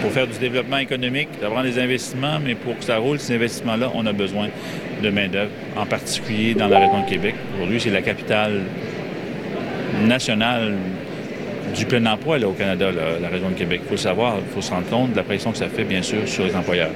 Pour faire du développement économique, d'avoir des investissements, mais pour que ça roule, ces investissements-là, on a besoin de main-d'œuvre, en particulier dans la région de Québec. Aujourd'hui, c'est la capitale nationale du plein emploi là, au Canada, là, la région de Québec. Il faut savoir, il faut se rendre compte de la pression que ça fait, bien sûr, sur les employeurs.